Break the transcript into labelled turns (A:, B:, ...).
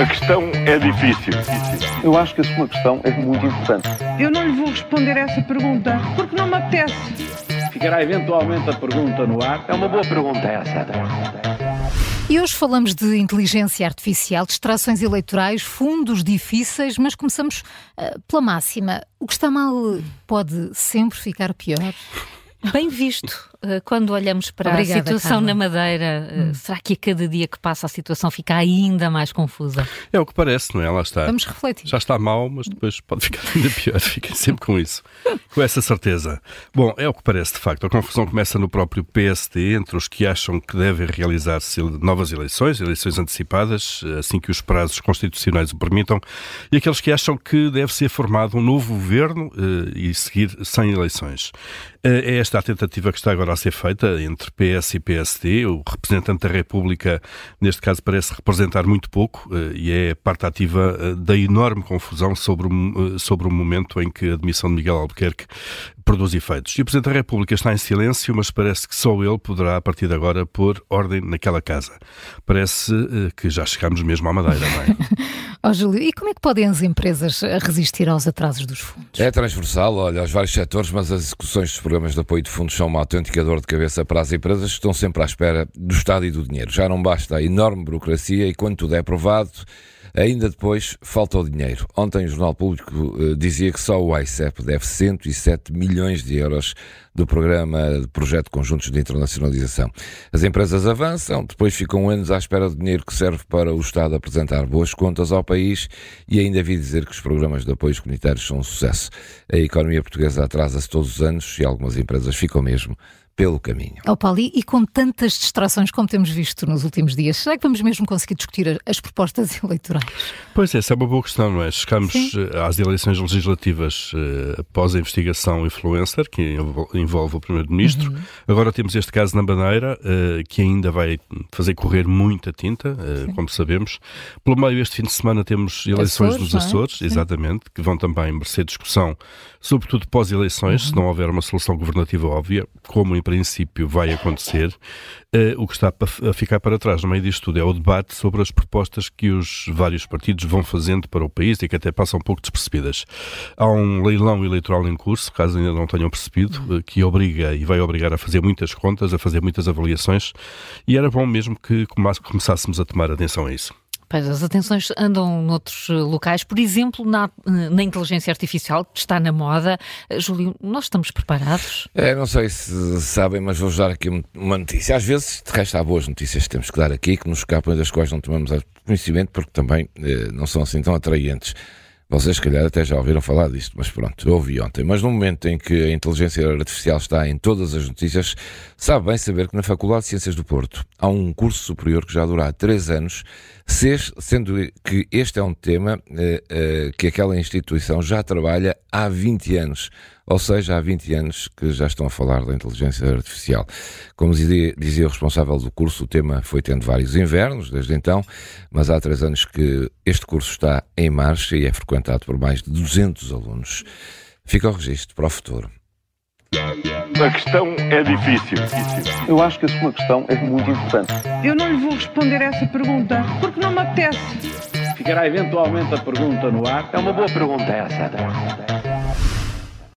A: A questão é difícil.
B: Eu acho que a sua questão é muito importante.
C: Eu não lhe vou responder essa pergunta porque não me apetece.
D: Ficará eventualmente a pergunta no ar.
B: É uma boa pergunta essa.
E: E hoje falamos de inteligência artificial, distrações eleitorais, fundos difíceis, mas começamos uh, pela máxima. O que está mal pode sempre ficar pior?
F: Bem visto. Eh, quando olhamos para Obrigada, a situação Carla. na Madeira, eh, hum. será que a cada dia que passa a situação fica ainda mais confusa?
G: É o que parece, não é? Lá está.
E: Vamos refletir.
G: Já está mal, mas depois pode ficar ainda pior. Fiquem sempre com isso. com essa certeza. Bom, é o que parece, de facto. A confusão começa no próprio PSD, entre os que acham que devem realizar-se novas eleições, eleições antecipadas, assim que os prazos constitucionais o permitam, e aqueles que acham que deve ser formado um novo governo eh, e seguir sem eleições. É esta a tentativa que está agora a ser feita entre PS e PSD. O representante da República, neste caso, parece representar muito pouco eh, e é parte ativa eh, da enorme confusão sobre eh, sobre o momento em que a admissão de Miguel Albuquerque produz efeitos. E o Presidente da República está em silêncio, mas parece que só ele poderá, a partir de agora, pôr ordem naquela casa. Parece que já chegamos mesmo à Madeira, não é?
E: oh, Júlio, e como é que podem as empresas resistir aos atrasos dos fundos?
H: É transversal, olha, aos vários setores, mas as execuções dos programas de apoio de fundos são uma autêntica dor de cabeça para as empresas que estão sempre à espera do Estado e do dinheiro. Já não basta a enorme burocracia e quando tudo é aprovado, ainda depois falta o dinheiro. Ontem o Jornal Público uh, dizia que só o ICEP deve 107 milhões de euros do programa de projeto conjuntos de internacionalização. As empresas avançam, depois ficam anos à espera do dinheiro que serve para o Estado apresentar boas contas ao país e ainda vi dizer que os programas de apoios comunitários são um sucesso. A economia portuguesa atrasa-se todos os anos e algumas empresas ficam mesmo pelo caminho.
E: Oh, Paulo, e com tantas distrações como temos visto nos últimos dias, será que vamos mesmo conseguir discutir as propostas eleitorais?
G: Pois, essa é uma boa questão, não é? Chegamos Sim. Eh, às eleições legislativas uh, após a investigação influencer, que envolve o Primeiro-Ministro. Uhum. Agora temos este caso na Bandeira, uh, que ainda vai fazer correr muita tinta, uh, como sabemos. Pelo meio, este fim de semana temos eleições Açores, nos é? Açores, é? exatamente, que vão também merecer discussão, sobretudo pós-eleições, uhum. se não houver uma solução governativa óbvia, como em princípio vai acontecer, uh, o que está a ficar para trás no meio disto tudo é o debate sobre as propostas que os vários partidos vão fazendo para o país e que até passam um pouco despercebidas. Há um leilão eleitoral em curso, caso ainda não tenham percebido, uh, que obriga e vai obrigar a fazer muitas contas, a fazer muitas avaliações, e era bom mesmo que começássemos a tomar atenção a isso.
F: Pois, as atenções andam noutros eh, locais, por exemplo, na, eh, na inteligência artificial, que está na moda. Eh, Júlio, nós estamos preparados?
H: É, não sei se sabem, mas vou-vos dar aqui uma notícia. Às vezes, de resto, há boas notícias que temos que dar aqui, que nos escapam das quais não tomamos conhecimento, porque também eh, não são assim tão atraentes. Vocês, se calhar, até já ouviram falar disto, mas pronto, ouvi ontem. Mas no momento em que a inteligência artificial está em todas as notícias, sabe bem saber que na Faculdade de Ciências do Porto há um curso superior que já dura há três anos, sendo que este é um tema eh, eh, que aquela instituição já trabalha há 20 anos. Ou seja, há 20 anos que já estão a falar da inteligência artificial. Como dizia, dizia o responsável do curso, o tema foi tendo vários invernos desde então, mas há três anos que este curso está em marcha e é frequentado por mais de 200 alunos. Fica o registro para o futuro.
A: A questão é difícil.
B: Eu acho que a sua questão é muito importante.
C: Eu não lhe vou responder essa pergunta porque não me apetece.
D: Ficará eventualmente a pergunta no ar.
B: É uma boa pergunta essa.